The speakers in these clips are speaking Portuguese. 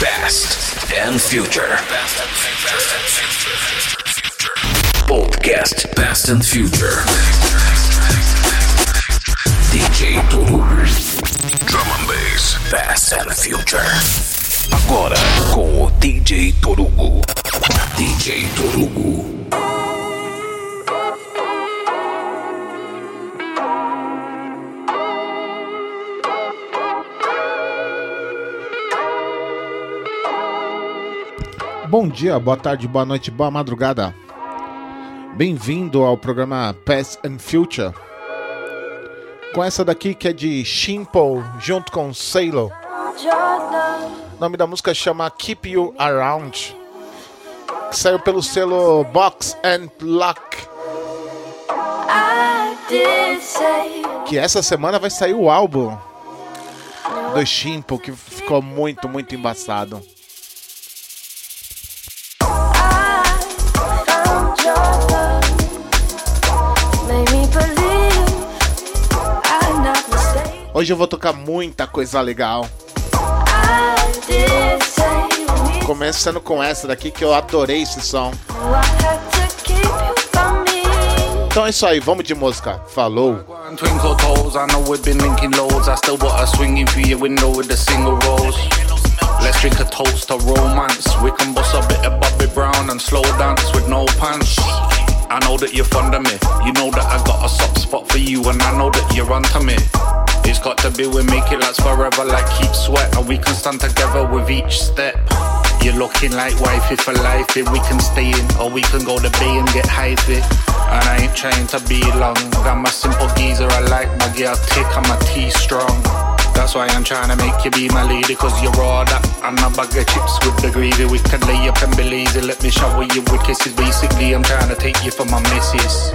Past and Future. Podcast Past and Future. DJ Toru. Drum and Bass. Past and Future. Agora com o DJ Torugo. DJ Torugo. Bom dia, boa tarde, boa noite, boa madrugada. Bem-vindo ao programa Past and Future. Com essa daqui que é de Shimpo junto com Sailor. O nome da música chama Keep You Around. Que saiu pelo selo Box and Luck. Que essa semana vai sair o álbum do Shimpo, que ficou muito, muito embaçado. Hoje eu vou tocar muita coisa legal. Começando com essa daqui que eu adorei esse som. Então é isso aí, vamos de música. Falou. Let's drink a toast to romance. We can bust a bit of Bobby Brown and slow dance with no pants. I know that you're fond of me. You know that I got a soft spot for you, and I know that you're onto me. It's got to be we make it last forever, like keep sweat, and we can stand together with each step. You're looking like wifey for life, if we can stay in, or we can go to bay and get hyphy. And I ain't trying to be long. I'm a simple geezer, I like my girl tick, I'm a T strong. That's why I'm trying to make you be my lady, cause you're all that. And a bag of chips with the gravy. We can lay up and be lazy. Let me shower you with kisses. Basically, I'm trying to take you for my missus.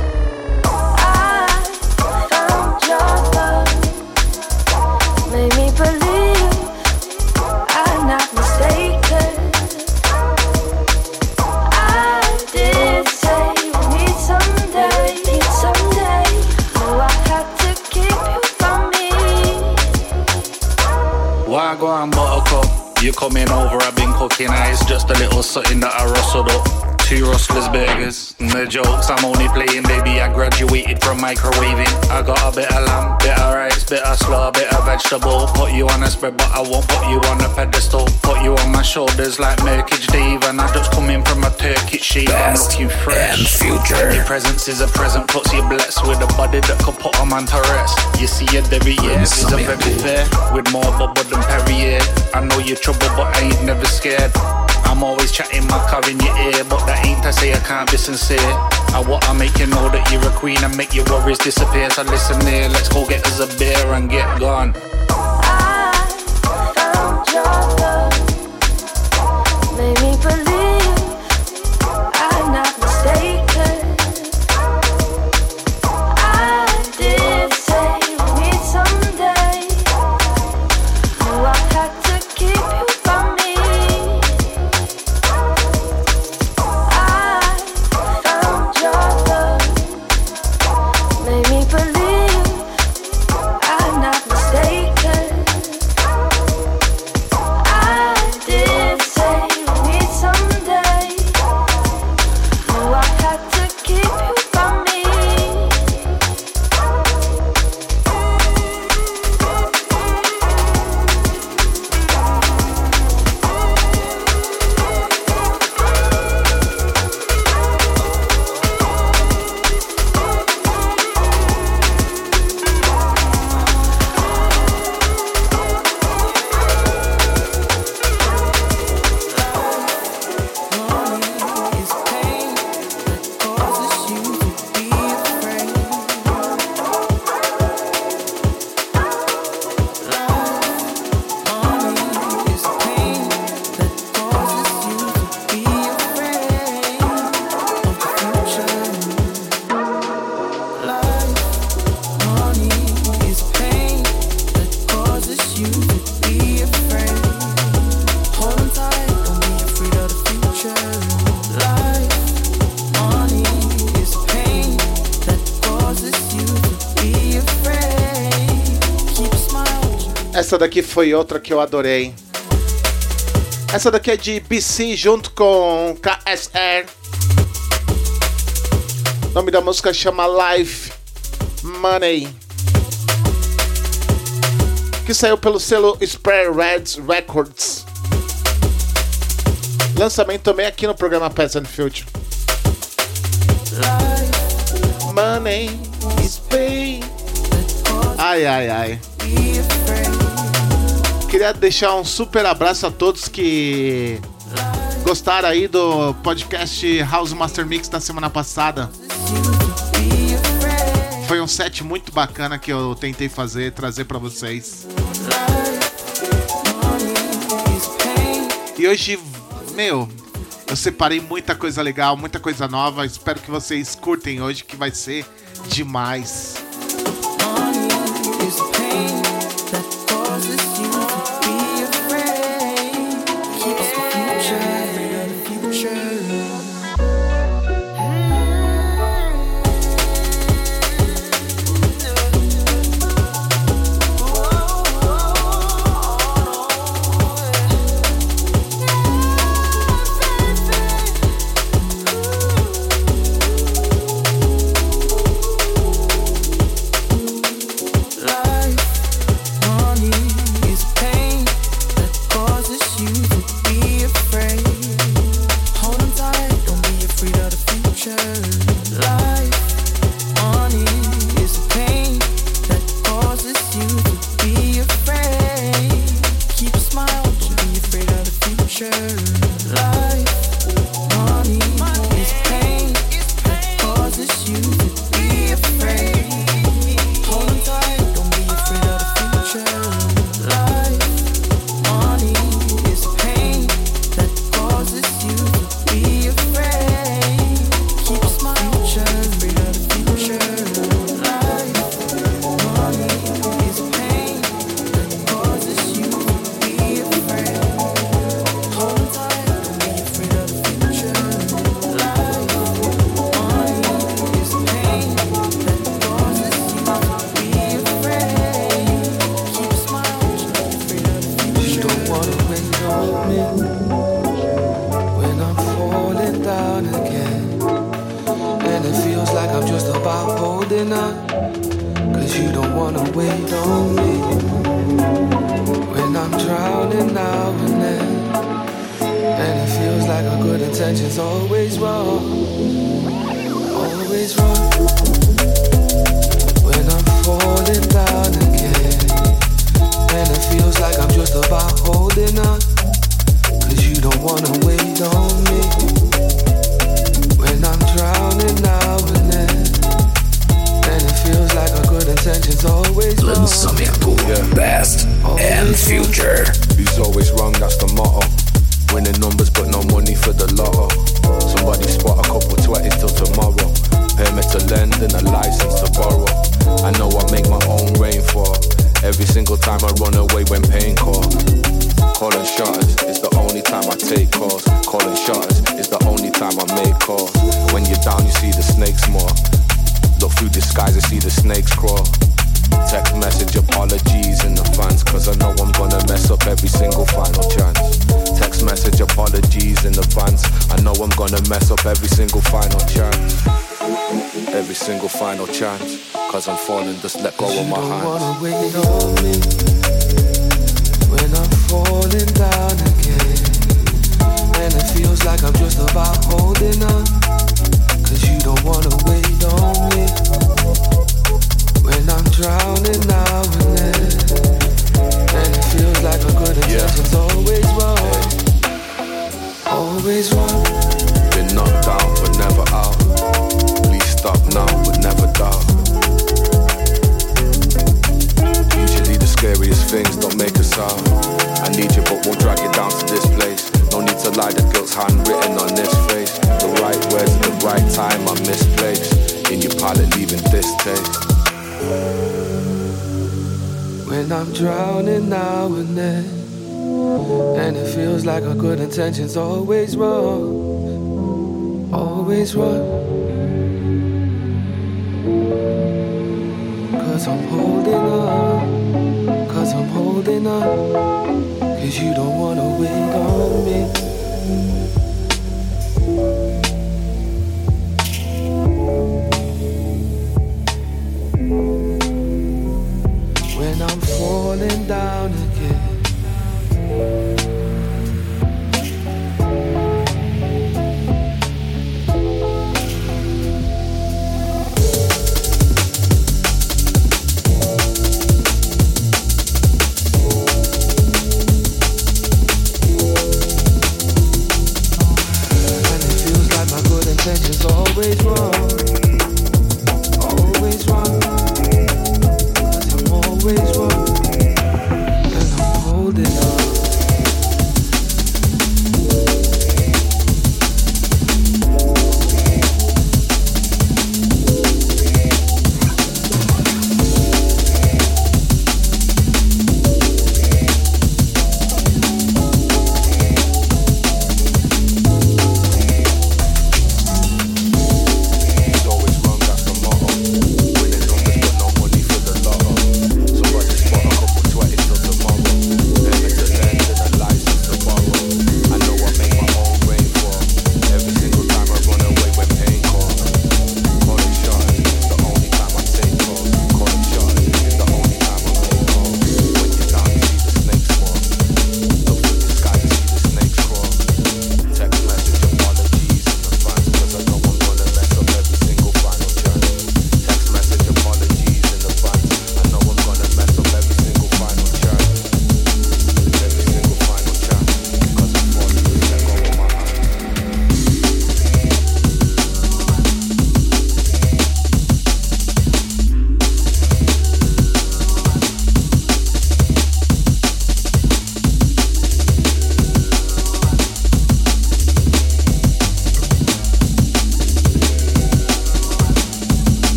On buttercup? You coming over, I've been cooking It's Just a little something that I rustled up. Two rustlers burgers. The jokes I'm only playing, baby. I graduated from microwaving. I got a bit of lamb, bit of rice, bit of slaw, bit of vegetable. Put you on a spread, but I won't put you on a pedestal. Put you on my shoulders like Merkage Dave. And I just come in from a Turkish shave. I'm looking fresh. and Future. Your presence is a present, puts you blessed with a body that could put a man to rest. You see a derriere is a very fair with more bubble than Perrier. I know you're trouble, but I ain't never scared. I'm always chatting my car in your ear, but that ain't to say I can't be sincere. I wanna make you know that you're a queen and make your worries disappear. So listen here, let's go get us a beer and get gone. I found your love. Made me believe Essa daqui foi outra que eu adorei. Essa daqui é de BC junto com KSR. O nome da música chama Life Money. Que saiu pelo selo Spare Reds Records. Lançamento também aqui no programa Peasant Future. Money is paid. Ai, ai, ai. Queria deixar um super abraço a todos que gostaram aí do podcast House Master Mix da semana passada. Foi um set muito bacana que eu tentei fazer, trazer para vocês. E hoje, meu, eu separei muita coisa legal, muita coisa nova. Espero que vocês curtem hoje, que vai ser demais.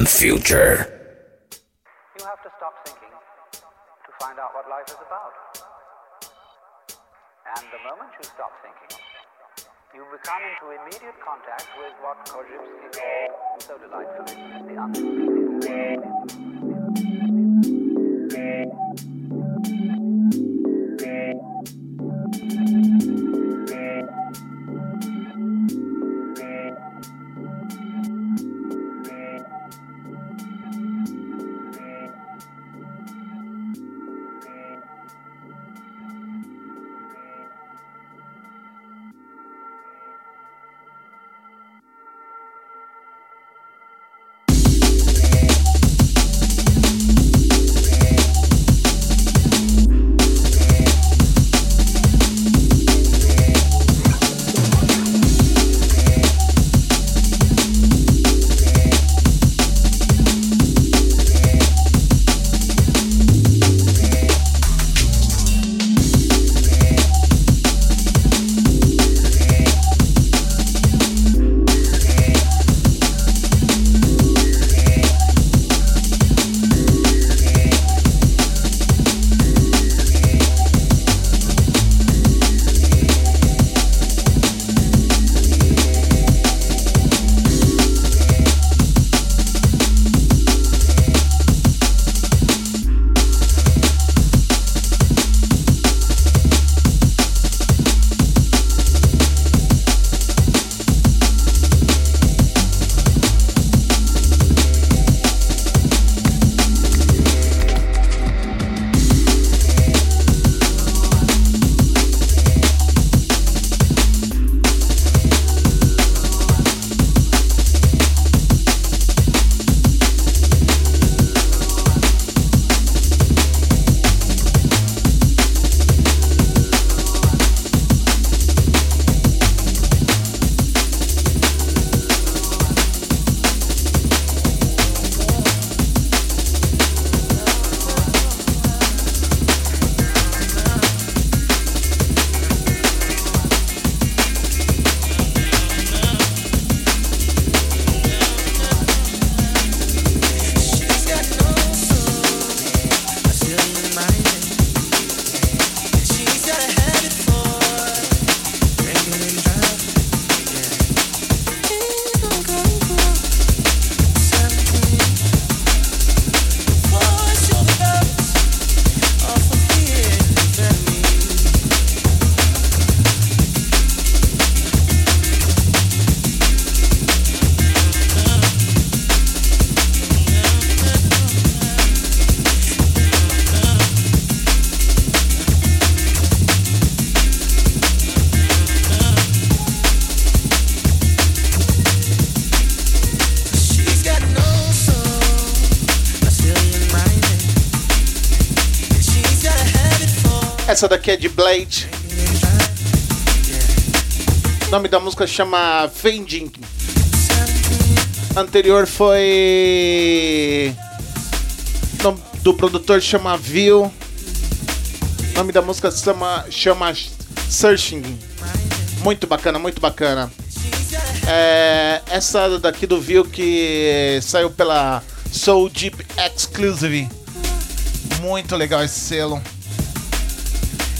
And future. You have to stop thinking to find out what life is about. And the moment you stop thinking, you become into immediate contact with what Korzybski called so delightfully the unspeakable. Essa daqui é de Blade. O nome da música chama Fending. Anterior foi. O nome do produtor chama View. O nome da música chama, chama Searching. Muito bacana, muito bacana. É, essa daqui do View que saiu pela Soul Deep Exclusive. Muito legal esse selo.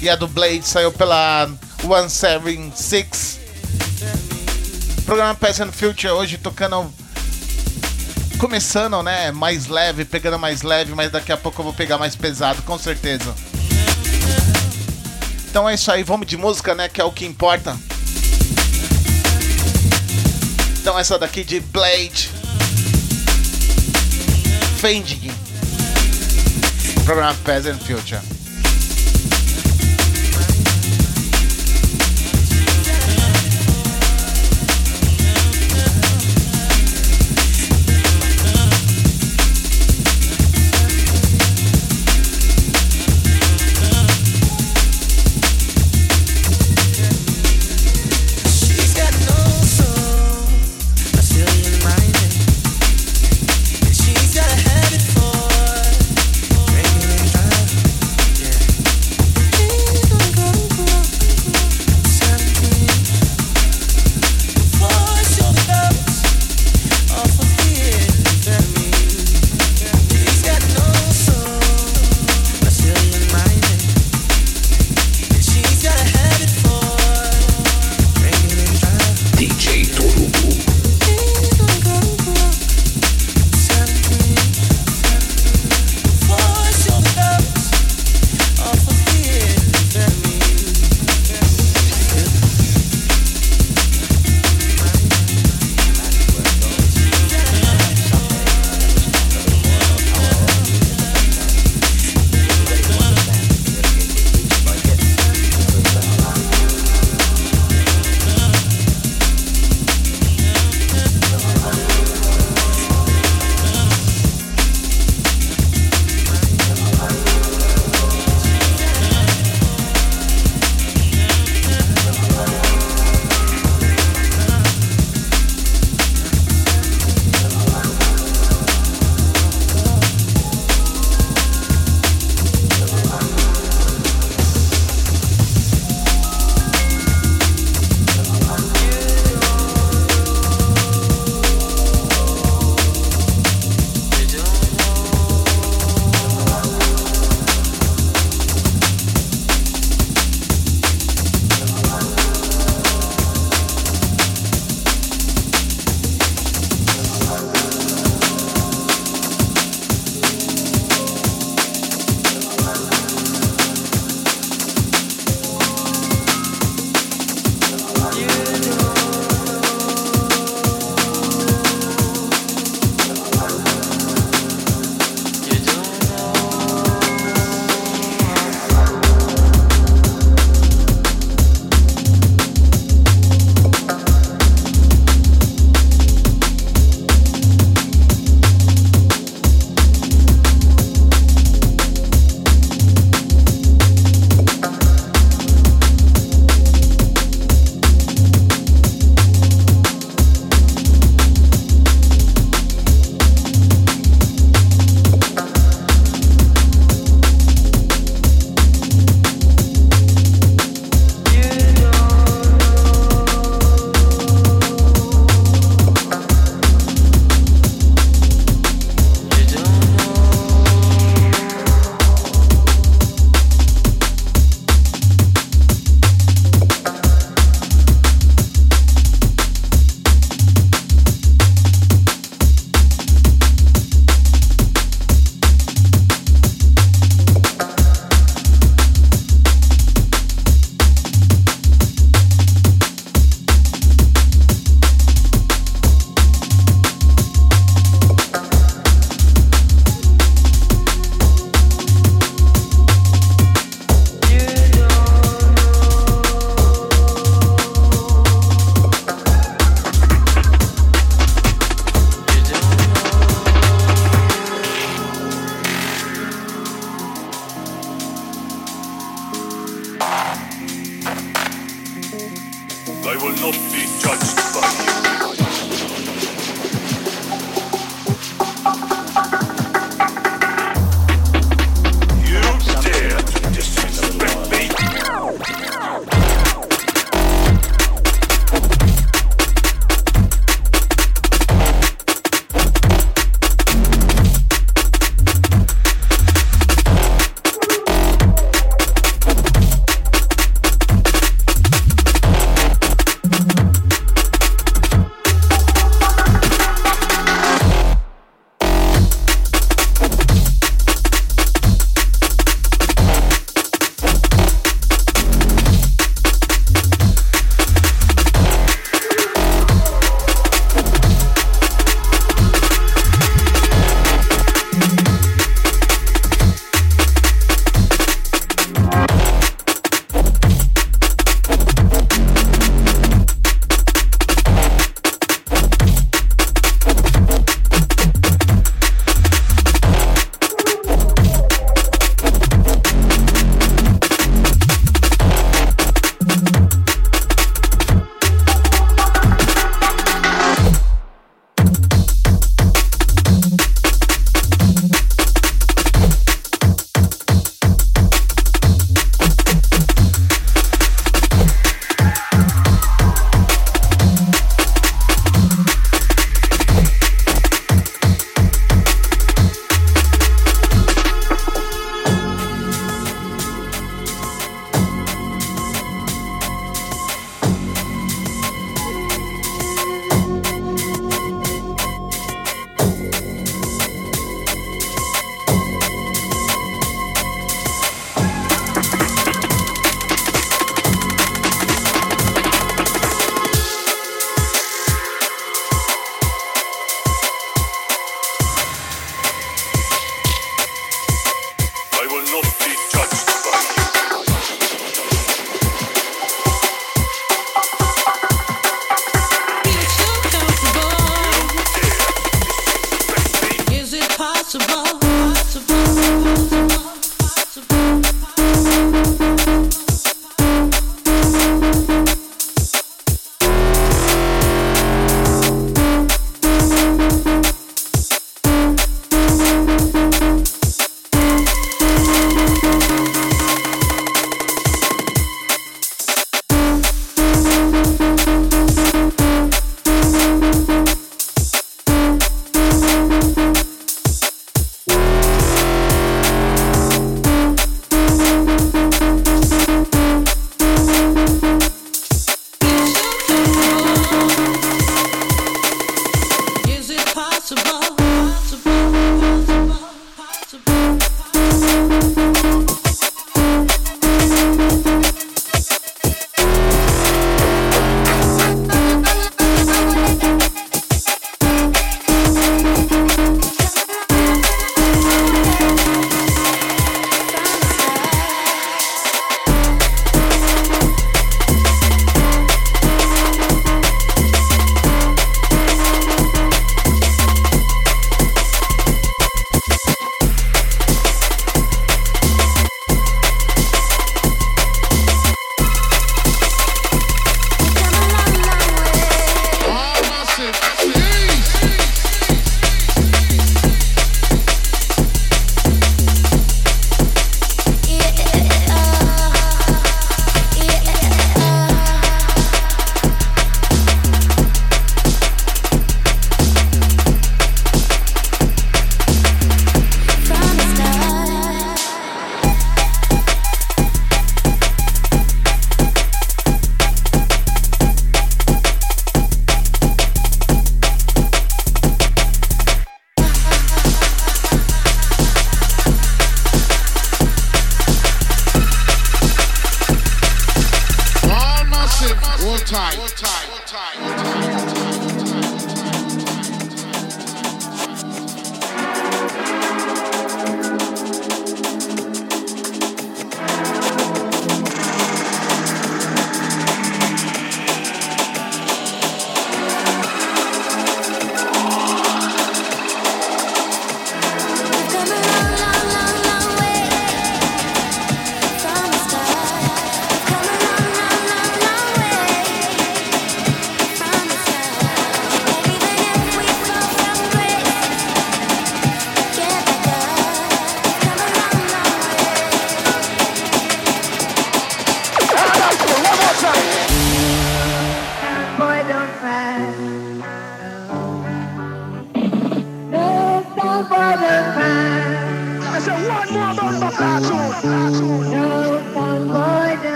E a do Blade saiu pela 176. Programa and Future hoje tocando. Começando, né? Mais leve, pegando mais leve, mas daqui a pouco eu vou pegar mais pesado, com certeza. Então é isso aí, vamos de música, né? Que é o que importa. Então essa daqui de Blade. Fending. Programa Past and Future.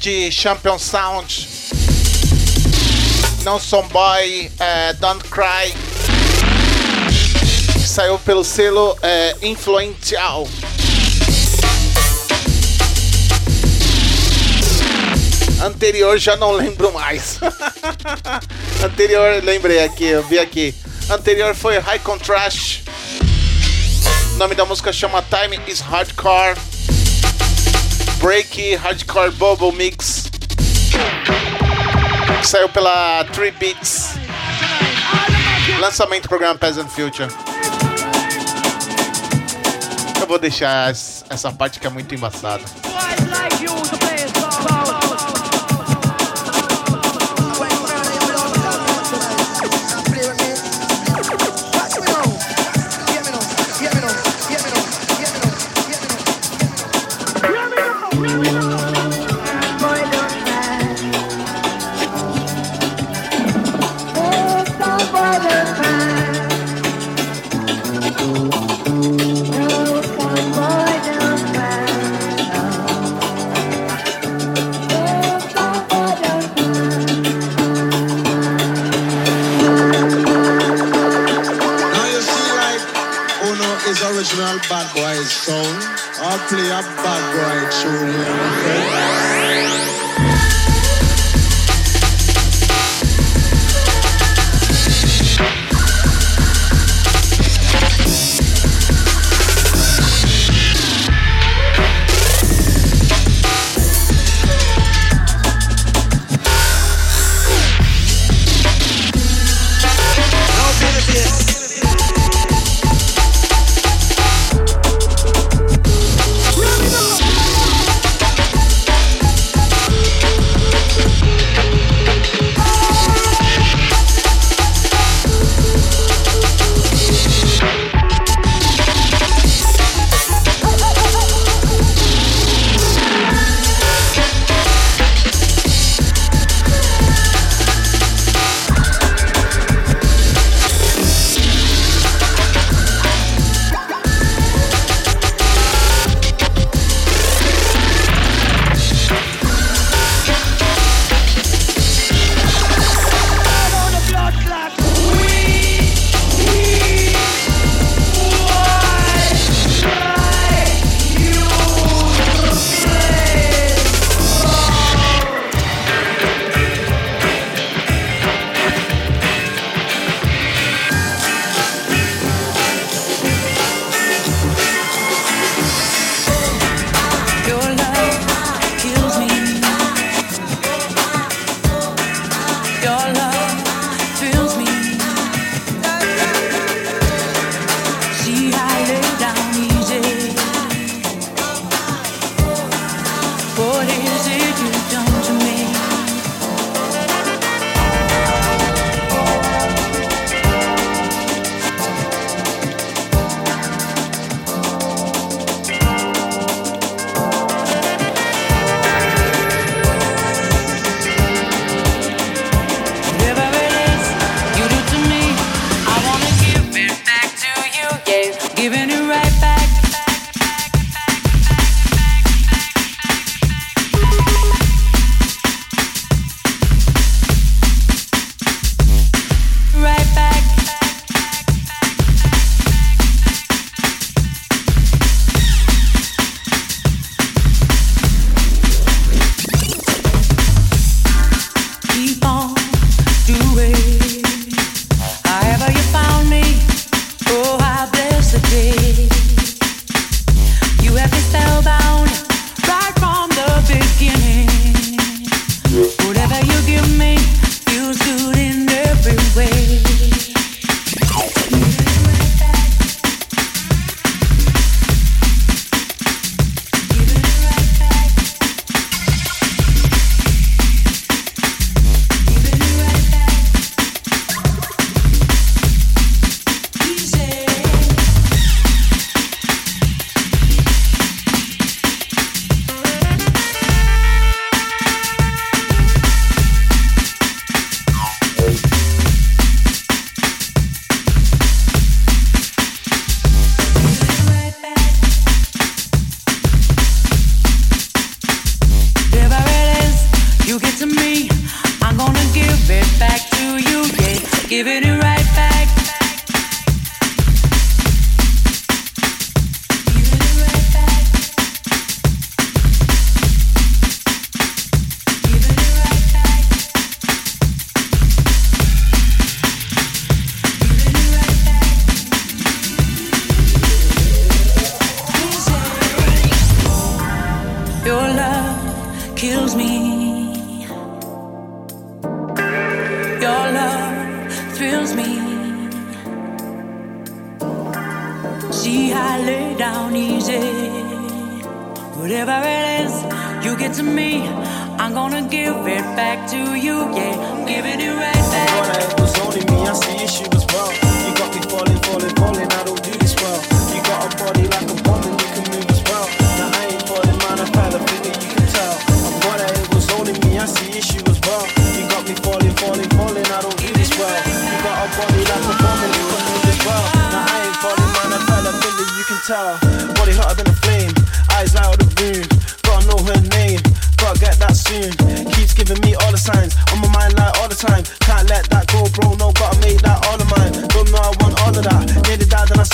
De Champion Sound. Não Some Boy, é, Don't Cry. Saiu pelo selo é, Influential. Anterior já não lembro mais. Anterior, lembrei aqui, eu vi aqui. Anterior foi High Contrast. O nome da música chama Time is Hardcore. Break Hardcore Bubble Mix. Que saiu pela 3 Beats. Lançamento do programa Peasant Future. Eu vou deixar es- essa parte que é muito embaçada. Play a bad boy tune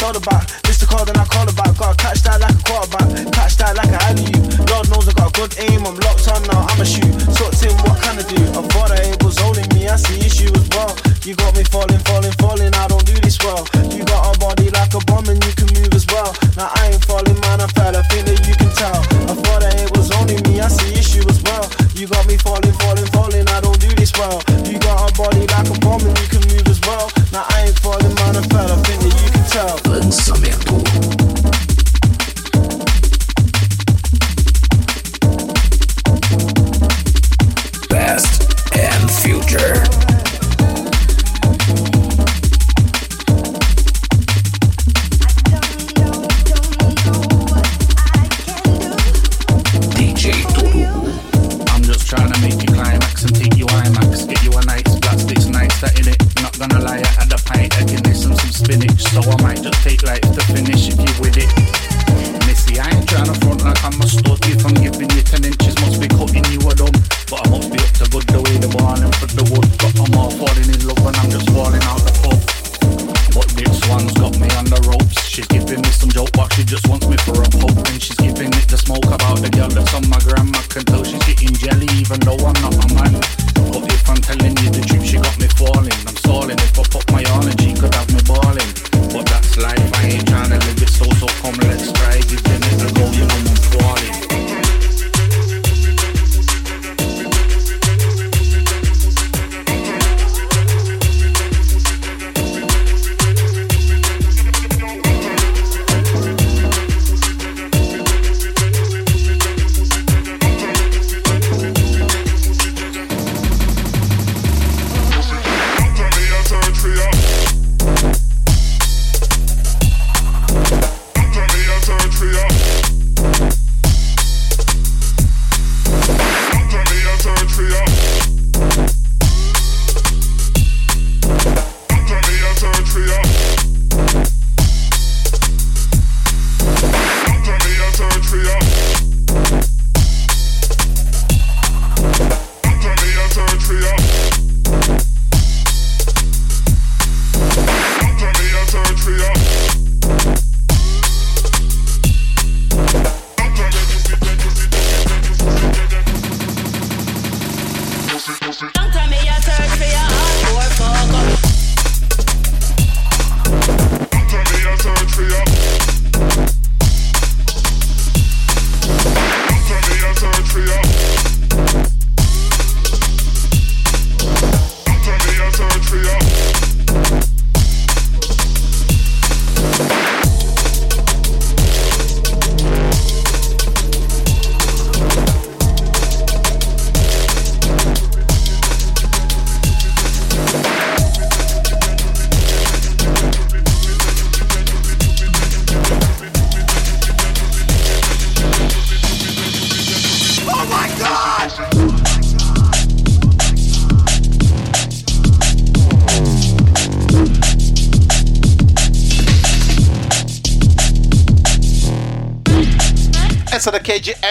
soda box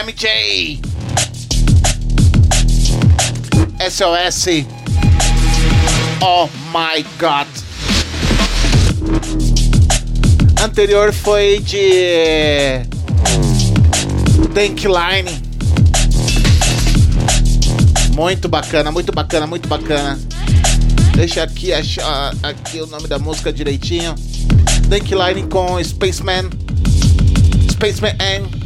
MJ. SOS. Oh My God. Anterior foi de Tank Line. Muito bacana, muito bacana, muito bacana. Deixa aqui achar aqui o nome da música direitinho. Tank Line com Spaceman. Spaceman N.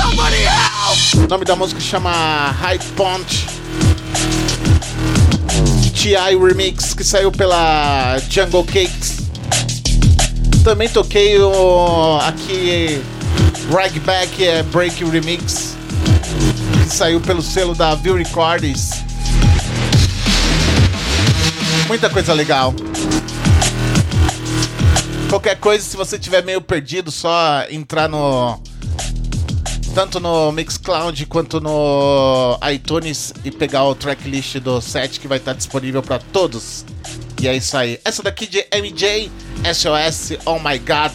Somebody! O nome da música chama High Punch. TI Remix que saiu pela Jungle Cakes. Também toquei o aqui Ragback é Break Remix que saiu pelo selo da View Records. Muita coisa legal. Qualquer coisa, se você tiver meio perdido, só entrar no tanto no Mixcloud quanto no iTunes e pegar o tracklist do set que vai estar disponível para todos. E é isso aí. Essa daqui de MJ, SOS, Oh My God,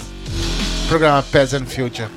programa Peasant Future.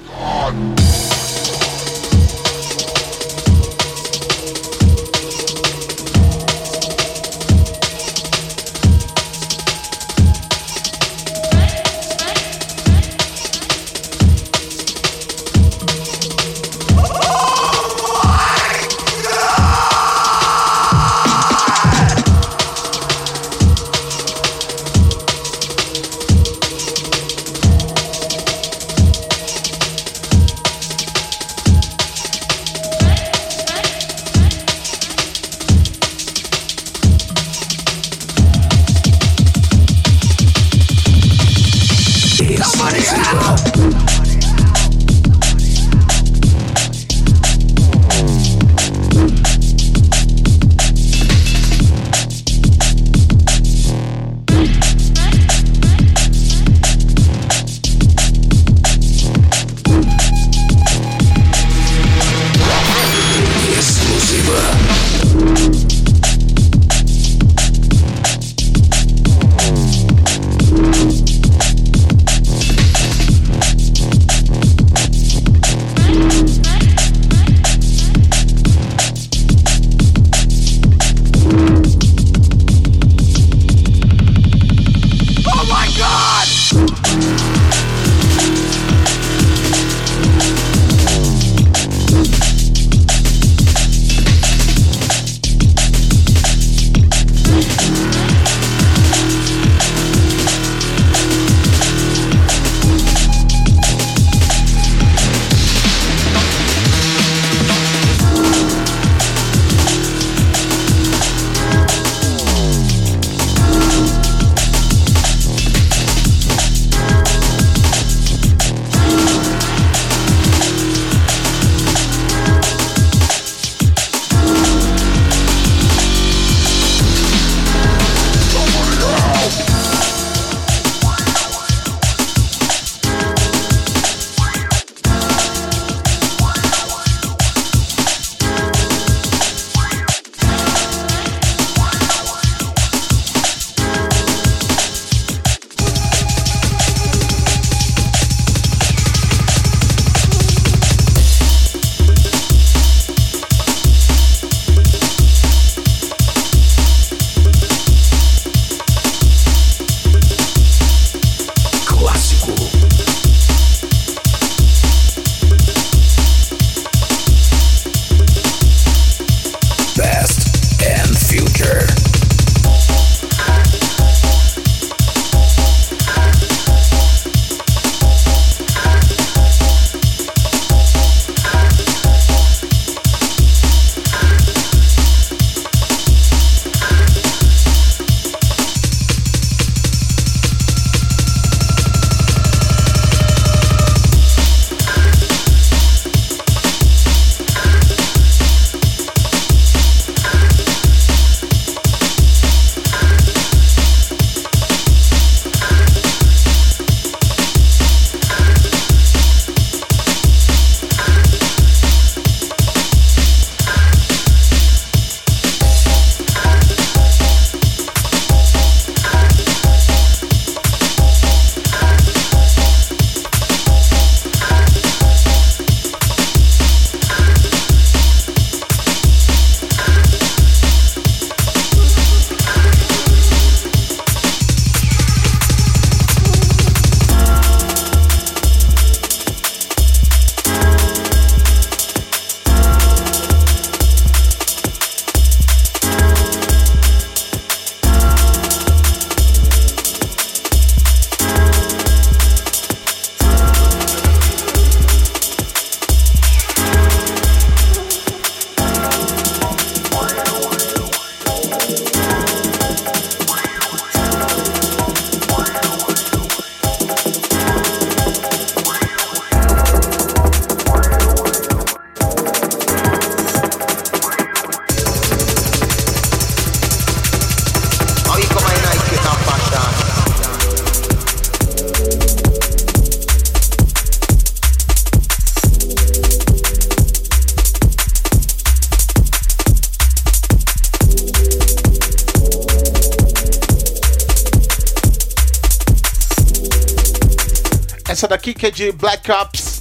De Black Ops,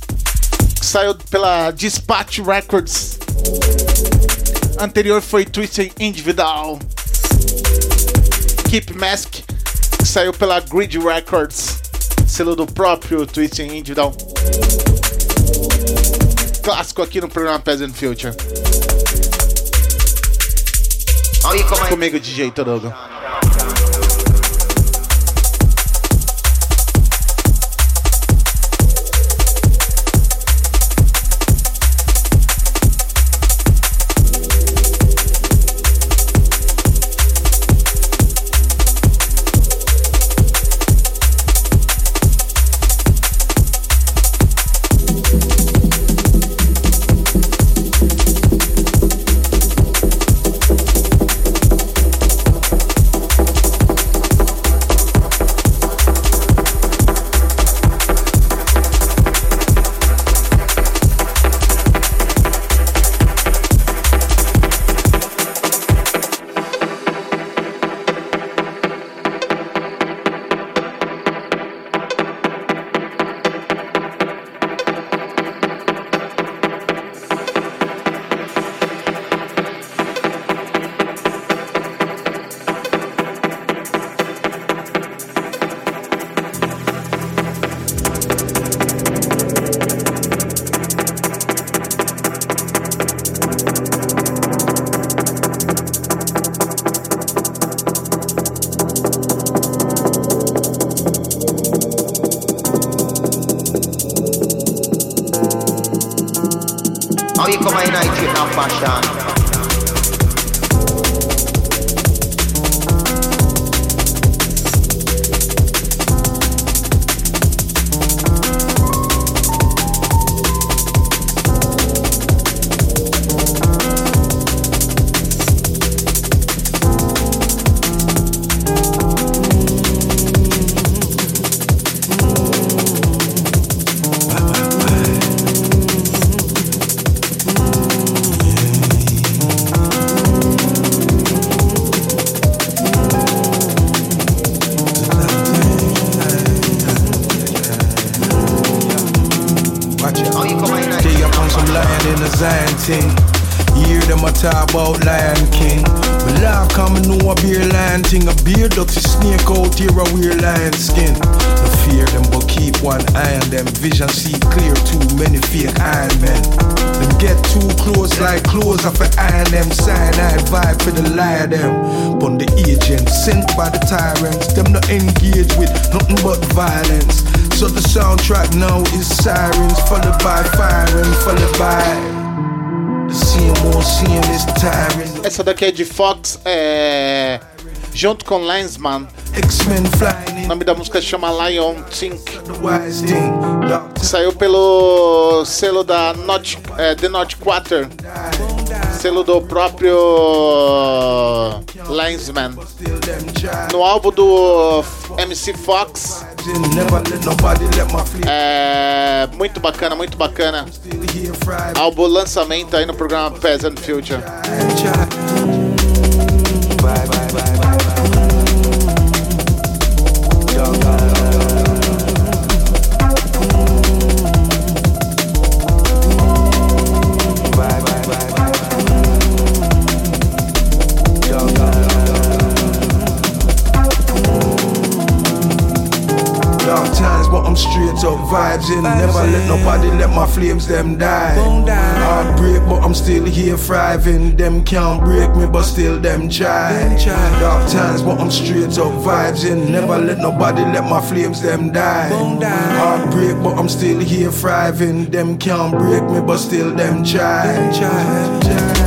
que saiu pela Dispatch Records. Anterior foi Twisted Individual. Keep Mask, que saiu pela Grid Records, selo do próprio Twisted Individual. Clássico aqui no programa Peasant Future. Comigo, DJ Torogo. Here weird lion skin. No fear them but keep one eye on them. Vision see clear too many fake iron men. Them get too close like clothes off an iron them. Cyanide vibe for the of them. But the agent sent by the tyrants. Them not engage with nothing but violence. So the soundtrack now is sirens, followed by firing, followed by. Essa daqui é de Fox, eh, é. Junto com Lensman. X-Men flying O nome da música chama Lion Think. Saiu pelo selo da Not, é, The Not Quarter. Selo do próprio child. No álbum do MC Fox. É muito bacana, muito bacana. Álbum lançamento aí no programa Peasant Future. In. Never let nobody let my flames them die. Heartbreak, but I'm still here thriving. Them can't break me, but still them try. Dark times, but I'm straight up vibes in. Never let nobody let my flames them die. Heartbreak, but I'm still here thriving. Them can't break me, but still them try.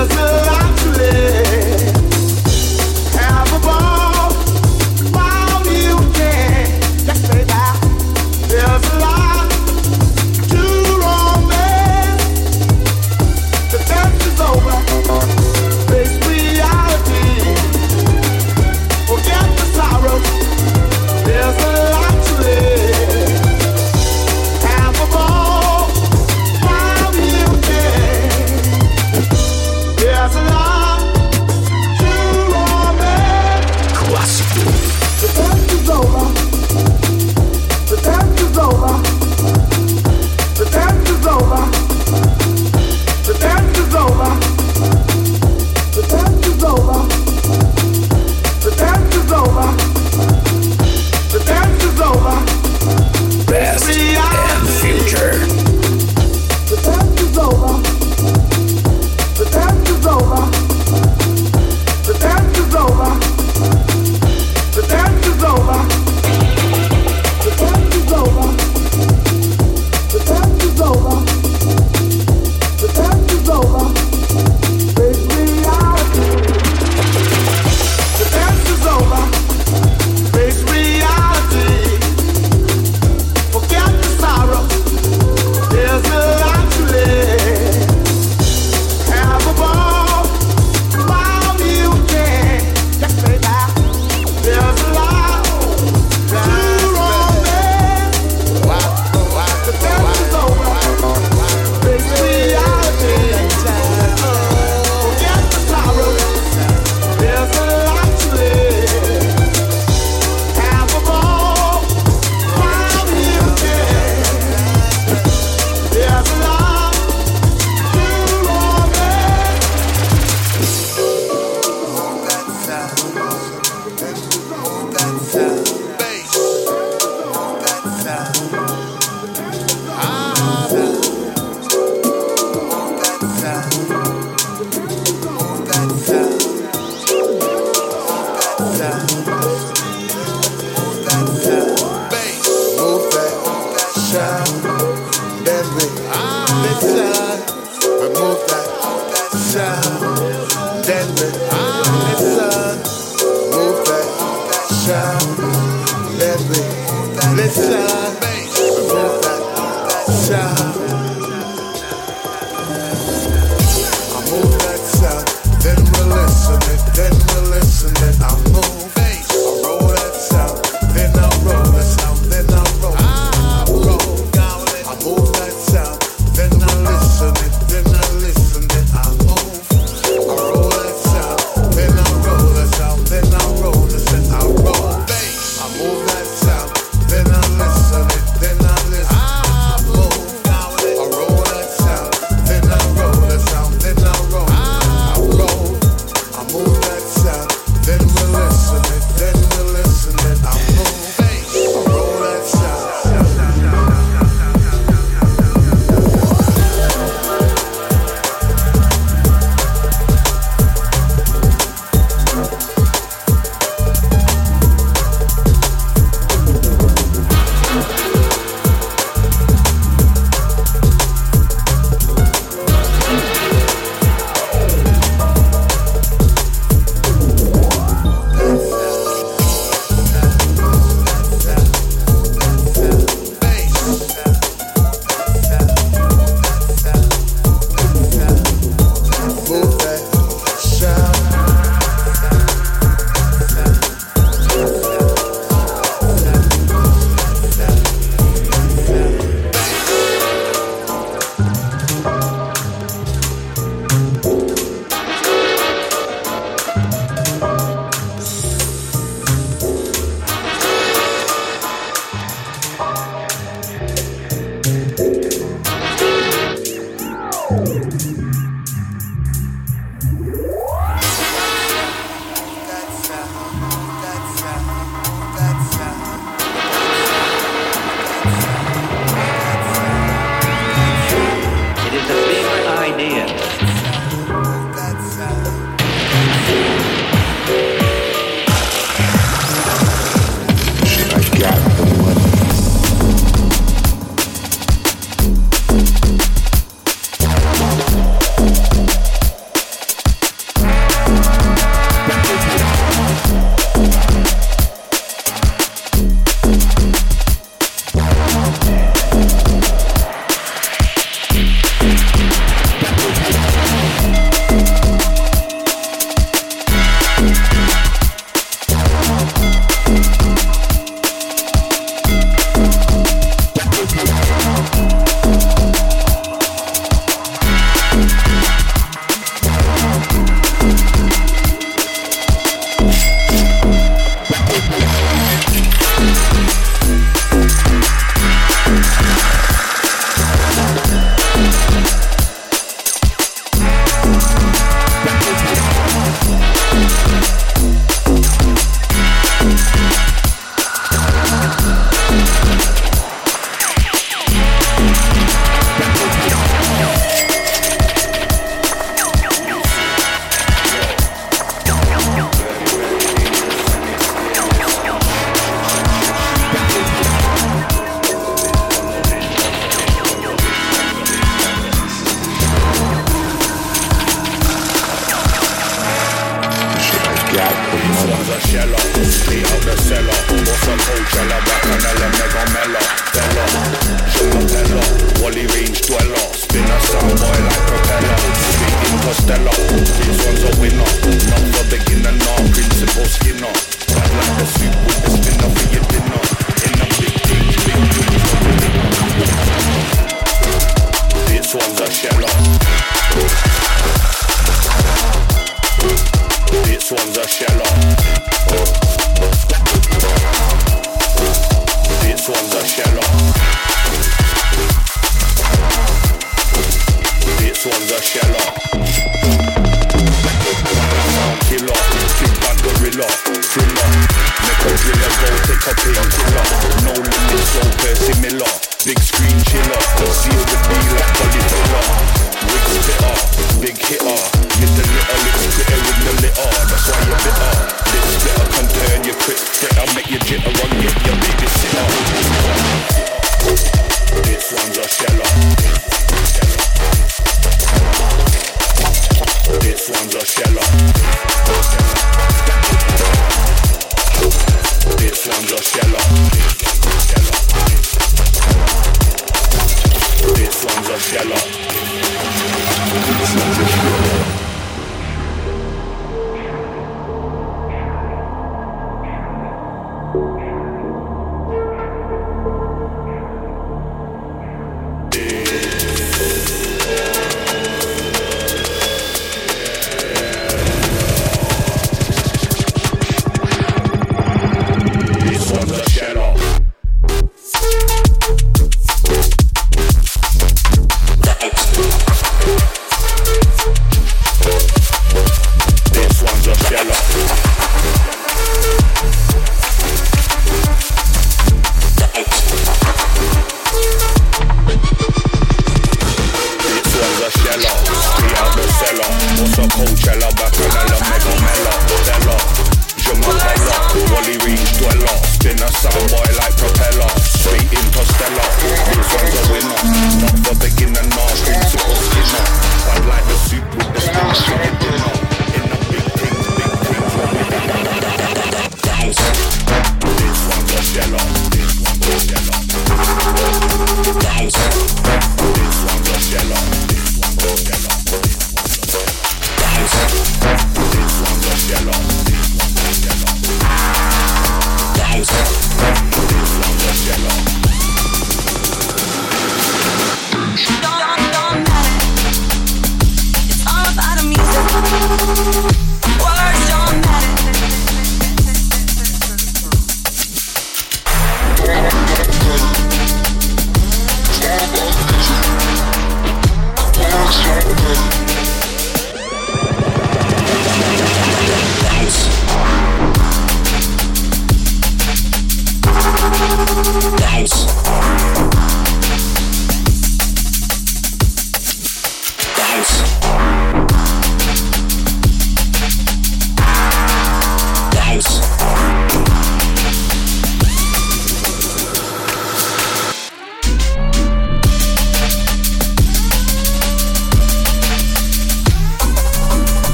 there's no life to.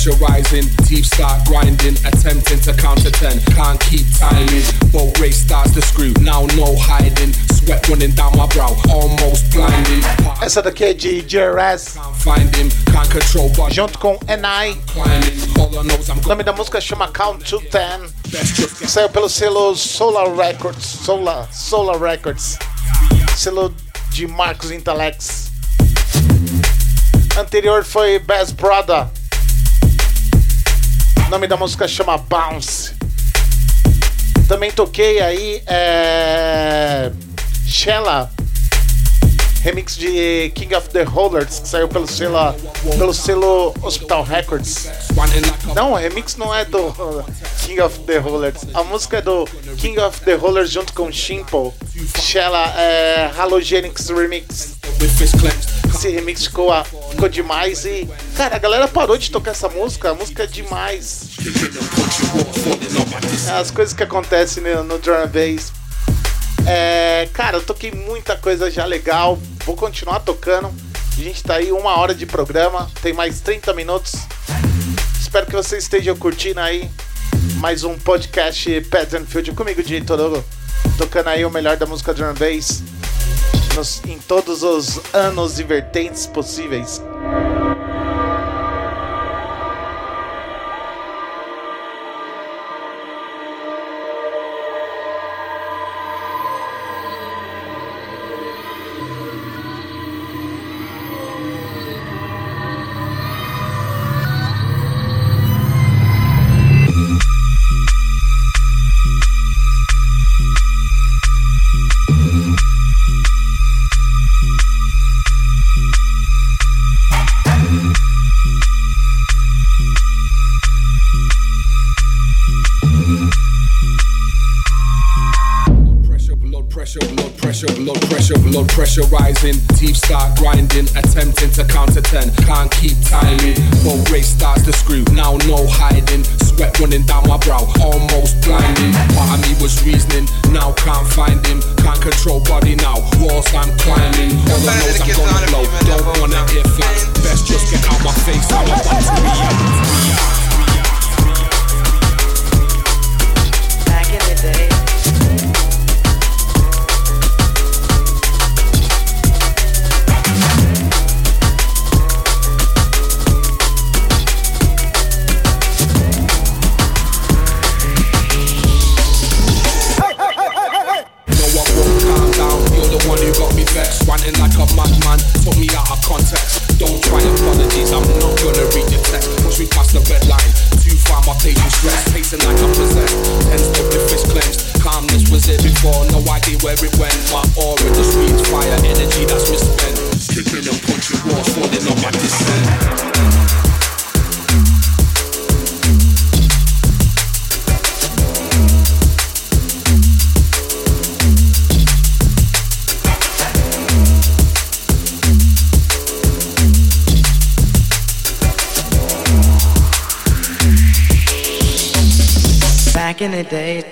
pressure rising, deep start grinding, attempting to count to ten. Can't keep timing. Boat race starts to screw, now no hiding. Sweat running down my brow, almost blinding. That's the KG Jerez. Can't find him, can't control body. Junto com NI. O nome da música chama Count to Ten. Saiu pelo selo Solar Records. Solar, Solar Records. Selo de Marcos Intelex. Anterior foi Best Brother. O nome da música chama Bounce. Também toquei aí é... Shella. Remix de King of the Rollers, que saiu pelo selo, pelo selo Hospital Records. Não, o remix não é do King of the Rollers. A música é do King of the Rollers junto com Shimpo. Shella é Halogenics Remix. Esse remix ficou, ficou demais e. Cara, a galera parou de tocar essa música. A música é demais. As coisas que acontecem no, no drum bass. É, cara, eu toquei muita coisa já legal. Vou continuar tocando. A gente tá aí uma hora de programa. Tem mais 30 minutos. Espero que você esteja curtindo aí mais um podcast Pets and Field comigo, DJ Torogo. Tocando aí o melhor da música drum bass nos, em todos os anos e vertentes possíveis. Pressure, rising. Teeth start grinding, attempting to counter 10. Can't keep timing. Boat race starts to screw. Now no hiding. Sweat running down my brow, almost blinding. Part of me was reasoning, now can't find him. Can't control body now. Walls I'm climbing. All I know is I'm gonna blow. Don't wanna hear flaps. Best just get out my face. I want to react. Back in the day. they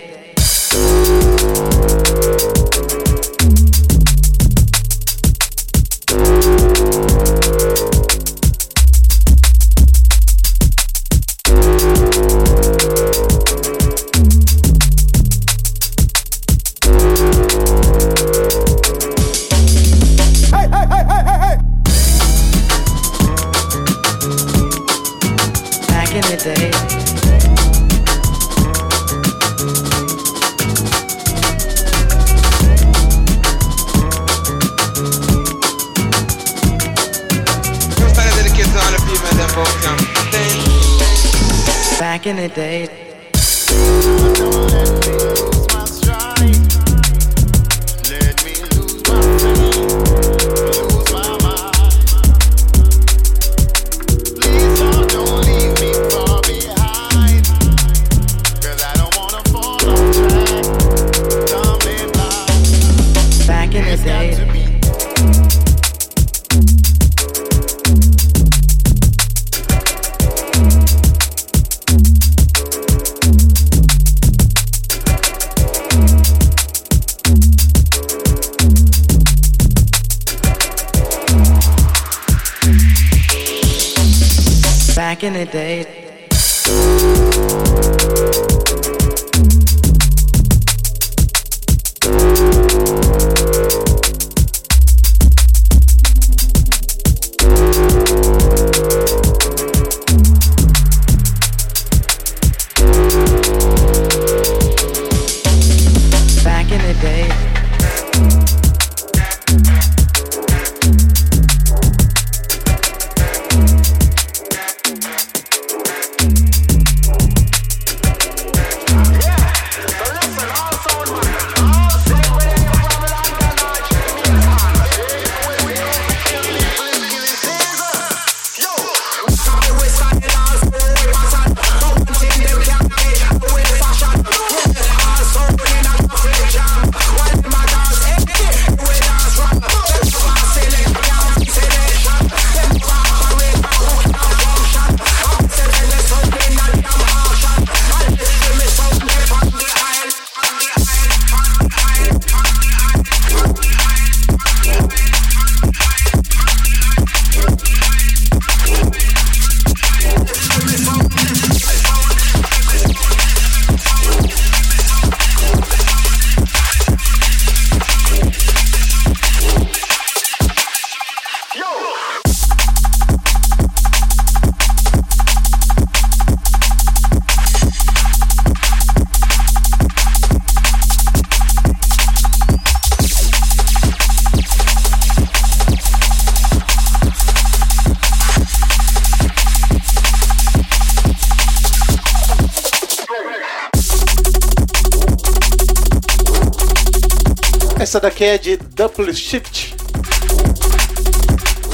É de Double Shift.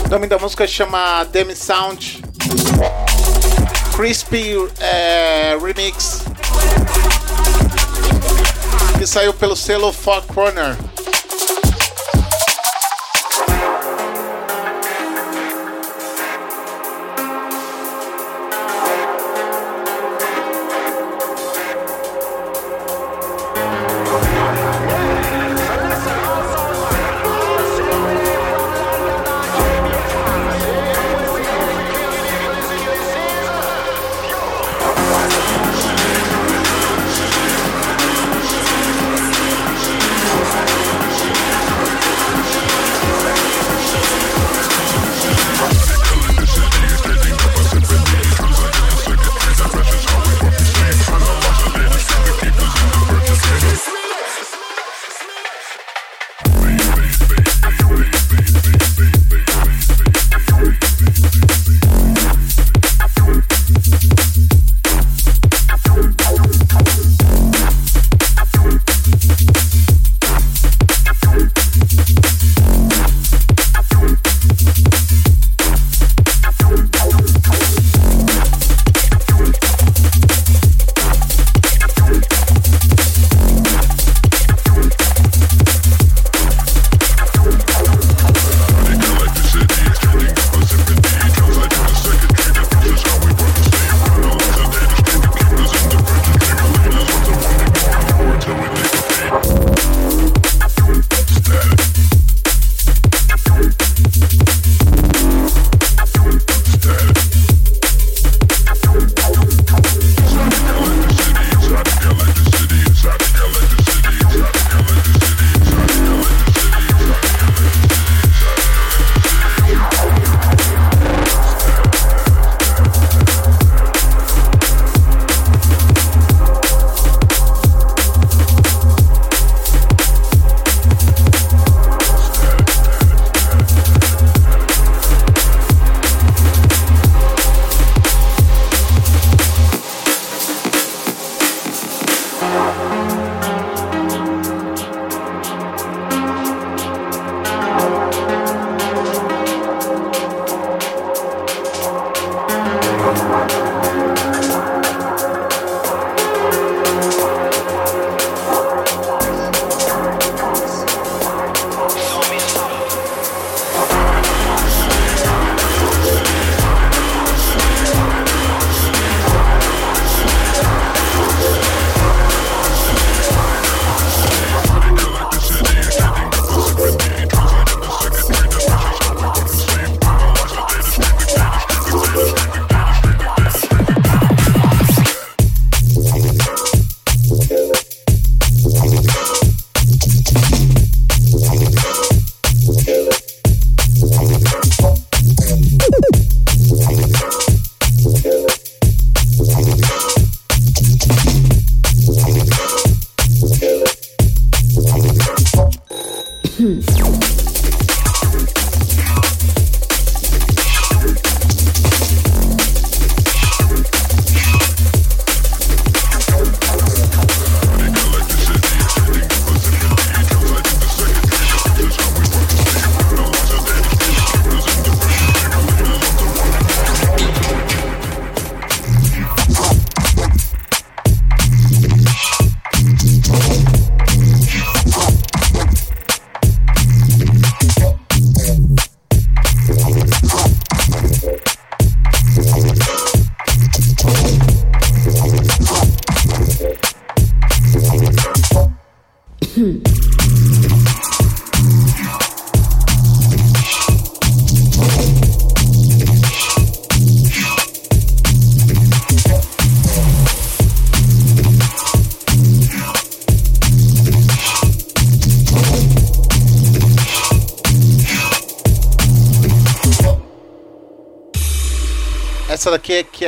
O nome da música chama Demi Sound. Crispy é, Remix. Que saiu pelo selo Four Corner.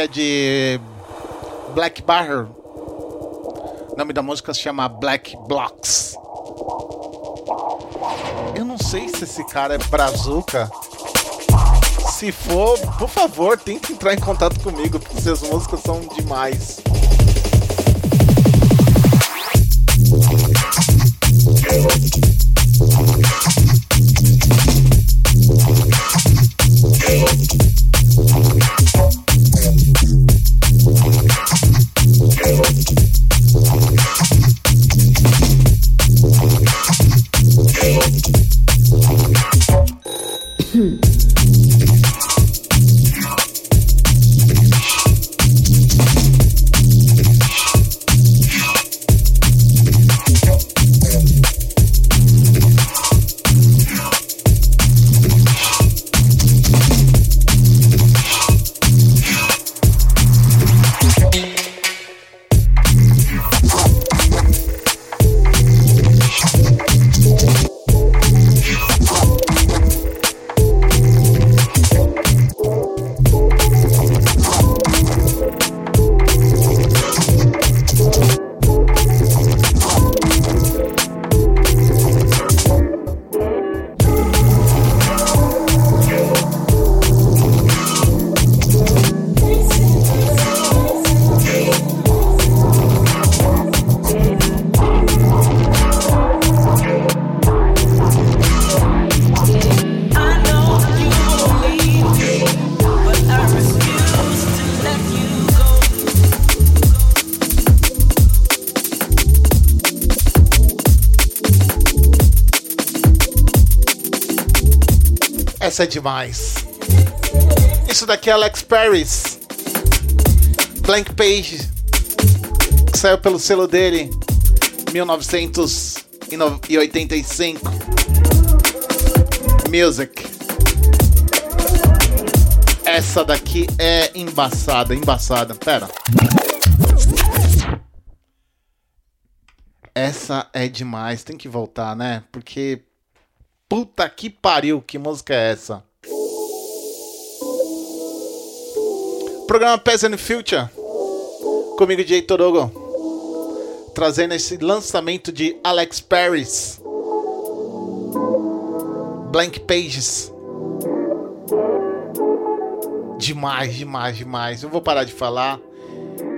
De Black Bar. O nome da música se chama Black Blocks. Eu não sei se esse cara é brazuca. Se for, por favor, tente entrar em contato comigo, porque essas músicas são demais. Isso daqui é Alex Paris. Blank Page. Que saiu pelo selo dele. 1985. Music. Essa daqui é embaçada, embaçada. Pera. Essa é demais, tem que voltar, né? Porque Puta que pariu, que música é essa? Programa Peasant Future. Comigo, Jay Torogo. Trazendo esse lançamento de Alex Paris. Blank Pages. Demais, demais, demais. Eu vou parar de falar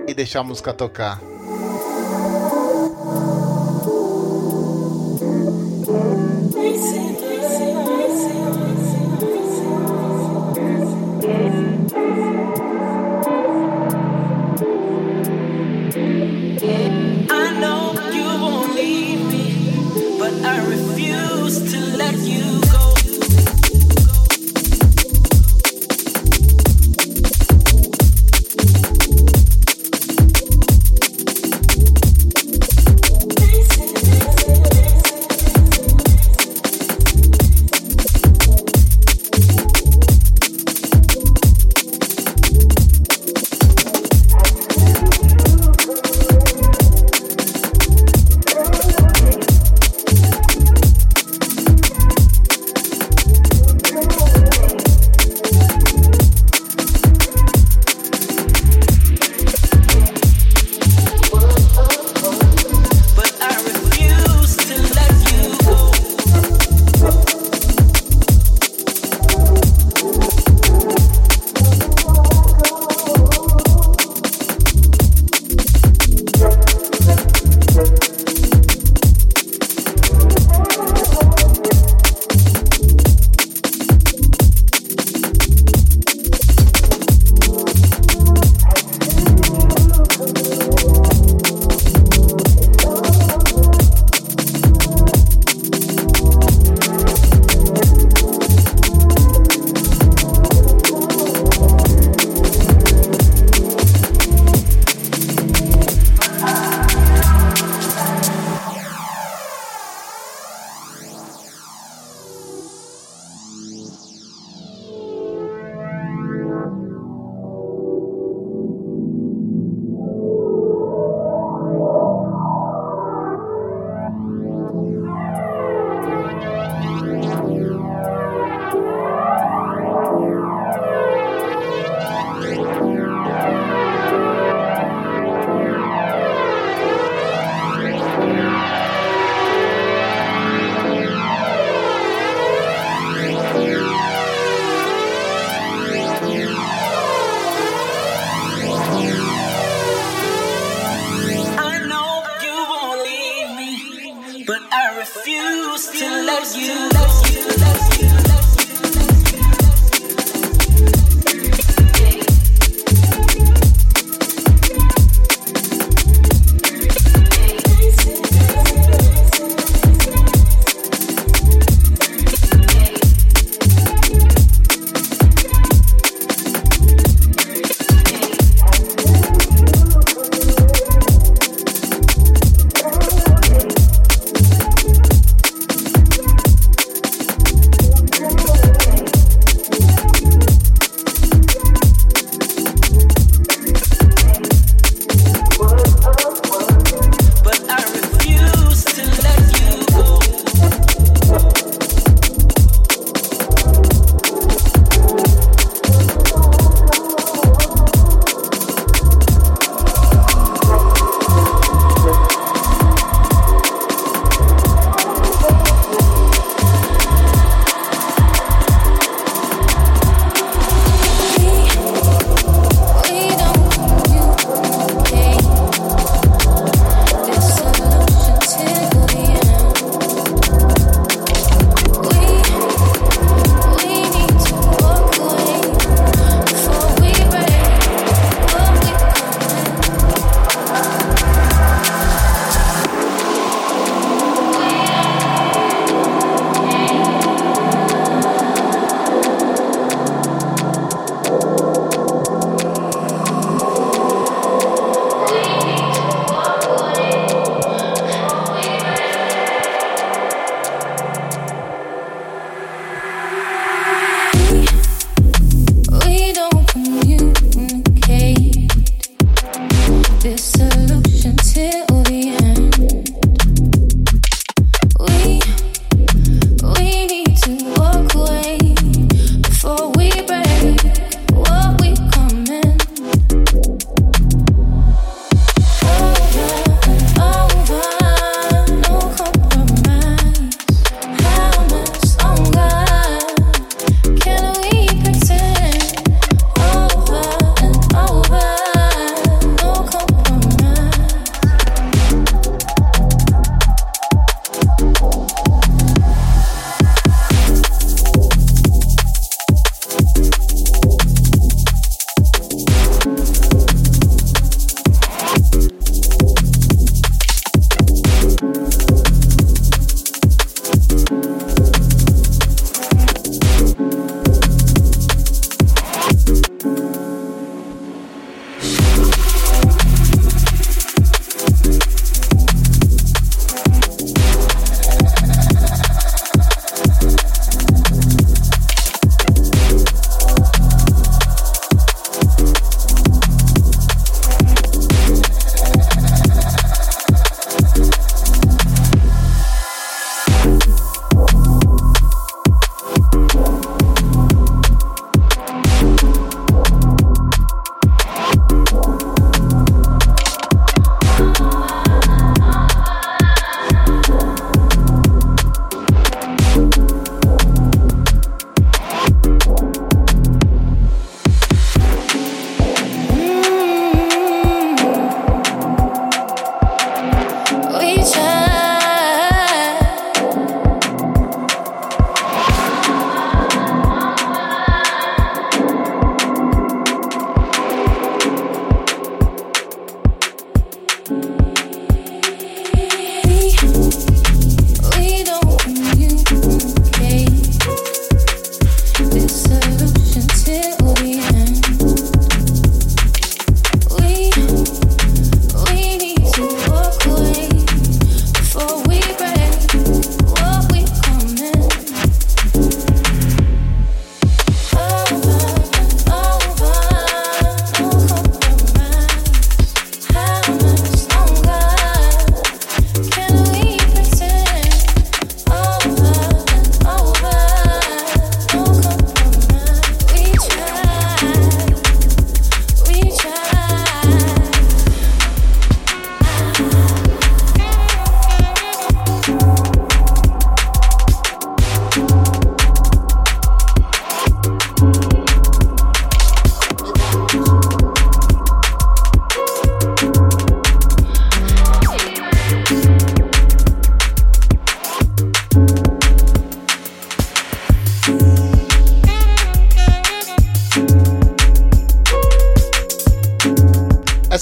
e deixar a música tocar.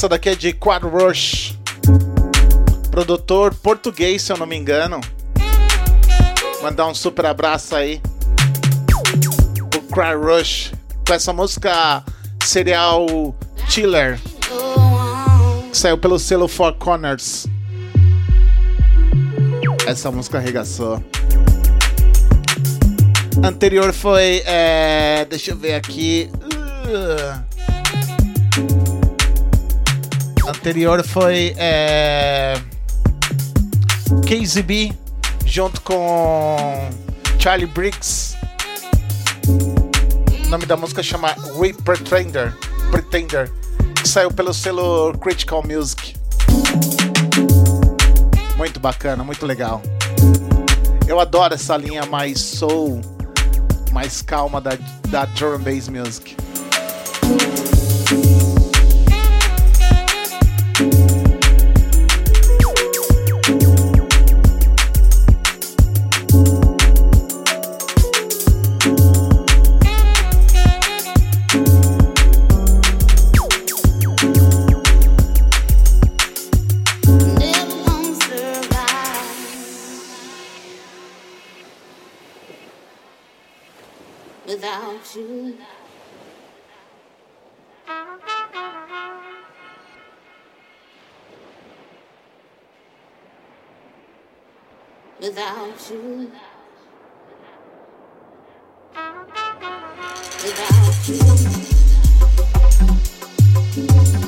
Essa daqui é de Quad Rush, produtor português, se eu não me engano. Mandar um super abraço aí o Quad Rush com essa música Serial Chiller, que saiu pelo selo Four Corners. Essa música arregaçou. Anterior foi. É, deixa eu ver aqui. Uh, anterior foi é, KZB junto com Charlie Briggs. O nome da música chama We Pretender, Pretender que saiu pelo selo Critical Music. Muito bacana, muito legal. Eu adoro essa linha mais soul, mais calma da, da drum and bass music. without you. Without you.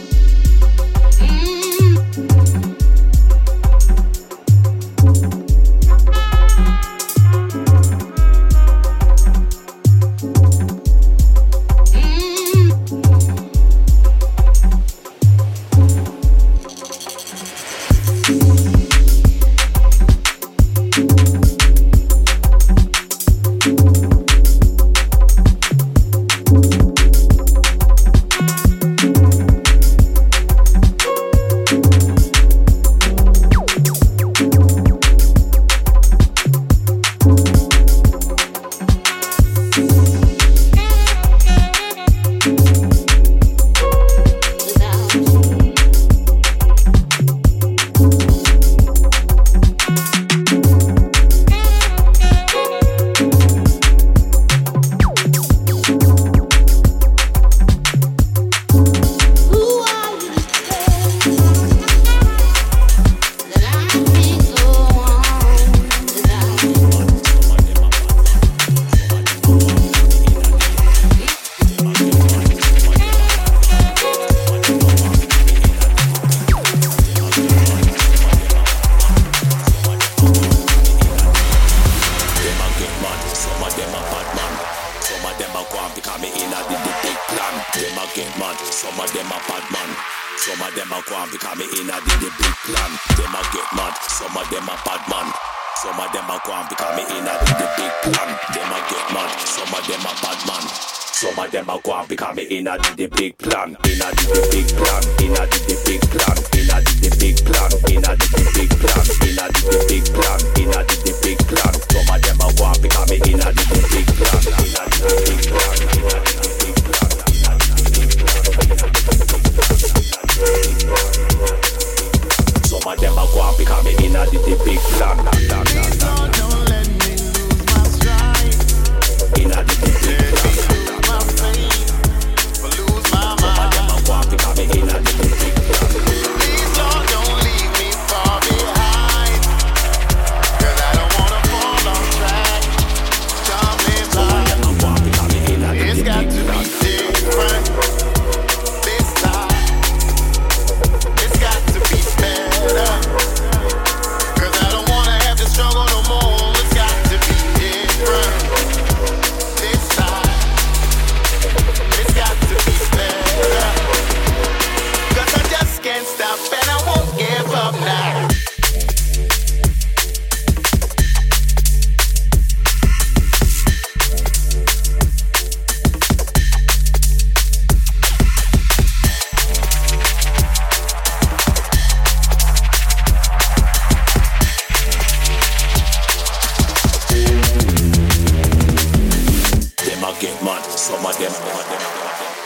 Some of them,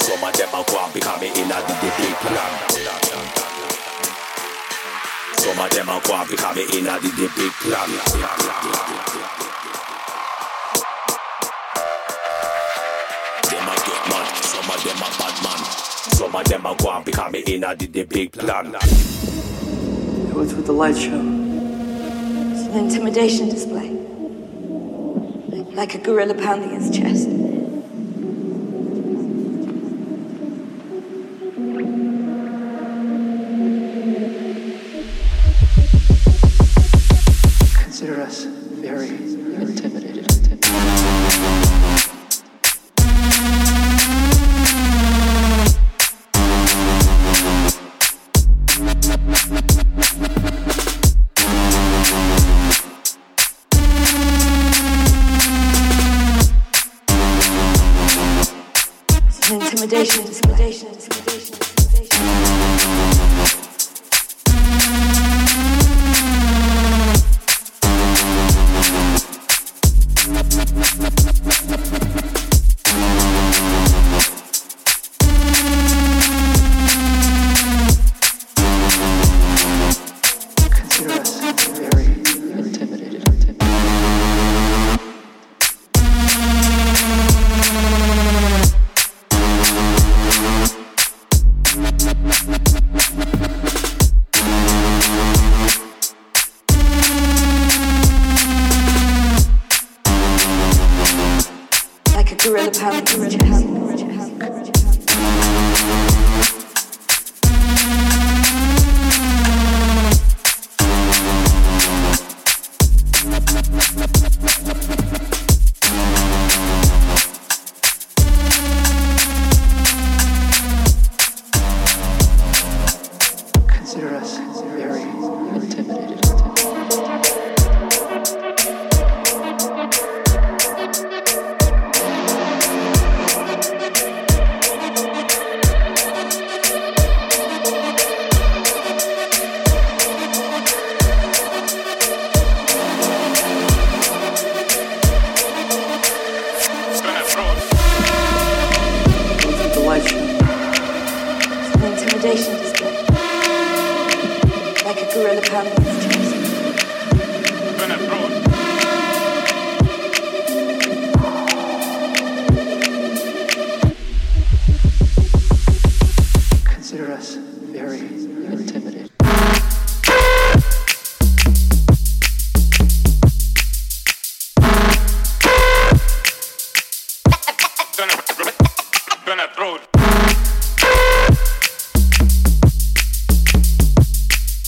some of them are gone because me inna the plan. Some of them are gone because me inna the plan. Them a good man, some of them are bad man. Some of them are gone because me inna the plan. It was with the light show. It's an intimidation display, like a gorilla pounding his chest.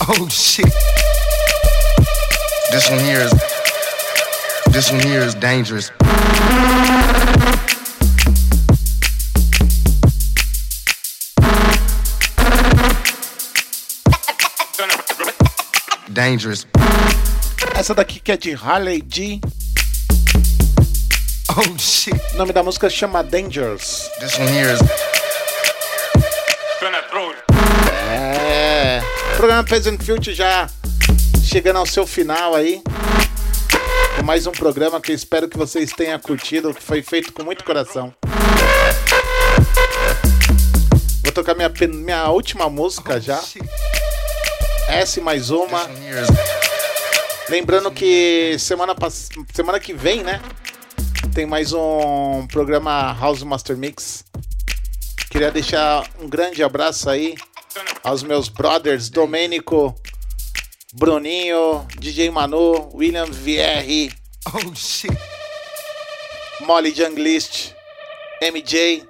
Oh shit. This one here is this one here is dangerous. Dangerous. Essa daqui que é de Harley G. Oh shit. O nome da música chama Dangerous. This one here is programa Peasant Future já chegando ao seu final aí. Com mais um programa que espero que vocês tenham curtido, que foi feito com muito coração. Vou tocar minha, minha última música já. E mais uma. Lembrando que semana, semana que vem, né? Tem mais um programa House Master Mix. Queria deixar um grande abraço aí aos meus brothers Domênico, Bruninho, DJ Manu, William VR, Oh shit. Molly Junglist, MJ,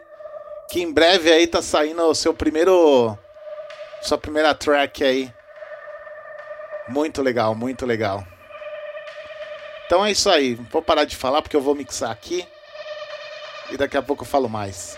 que em breve aí tá saindo o seu primeiro sua primeira track aí. Muito legal, muito legal. Então é isso aí. Vou parar de falar porque eu vou mixar aqui e daqui a pouco eu falo mais.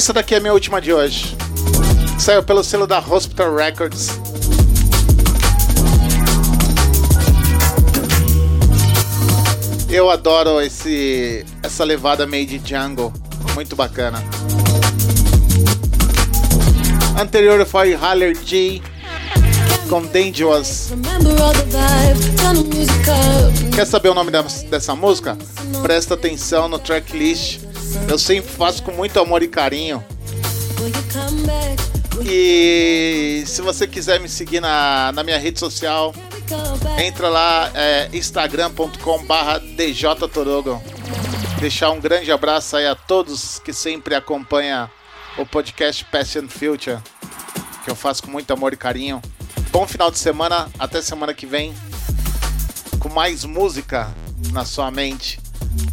Essa daqui é a minha última de hoje. Saiu pelo selo da Hospital Records. Eu adoro esse essa levada made jungle, muito bacana. Anterior foi Haller G com Dangerous. Quer saber o nome dessa música? Presta atenção no tracklist. Eu sempre faço com muito amor e carinho. E se você quiser me seguir na, na minha rede social, entra lá, é, instagram.com barra djtorogo. Deixar um grande abraço aí a todos que sempre acompanham o podcast and Future, que eu faço com muito amor e carinho. Bom final de semana, até semana que vem, com mais música na sua mente,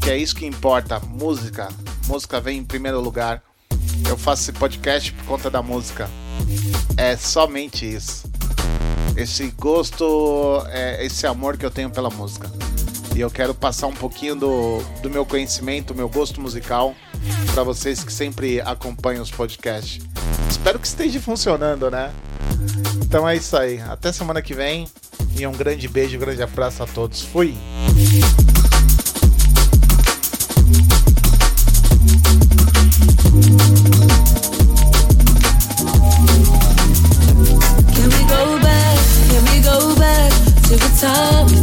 que é isso que importa, música. Música vem em primeiro lugar. Eu faço esse podcast por conta da música. É somente isso esse gosto, é, esse amor que eu tenho pela música. E eu quero passar um pouquinho do, do meu conhecimento, meu gosto musical para vocês que sempre acompanham os podcasts. Espero que esteja funcionando, né? Então é isso aí. Até semana que vem. E um grande beijo, um grande abraço a todos. Fui! Time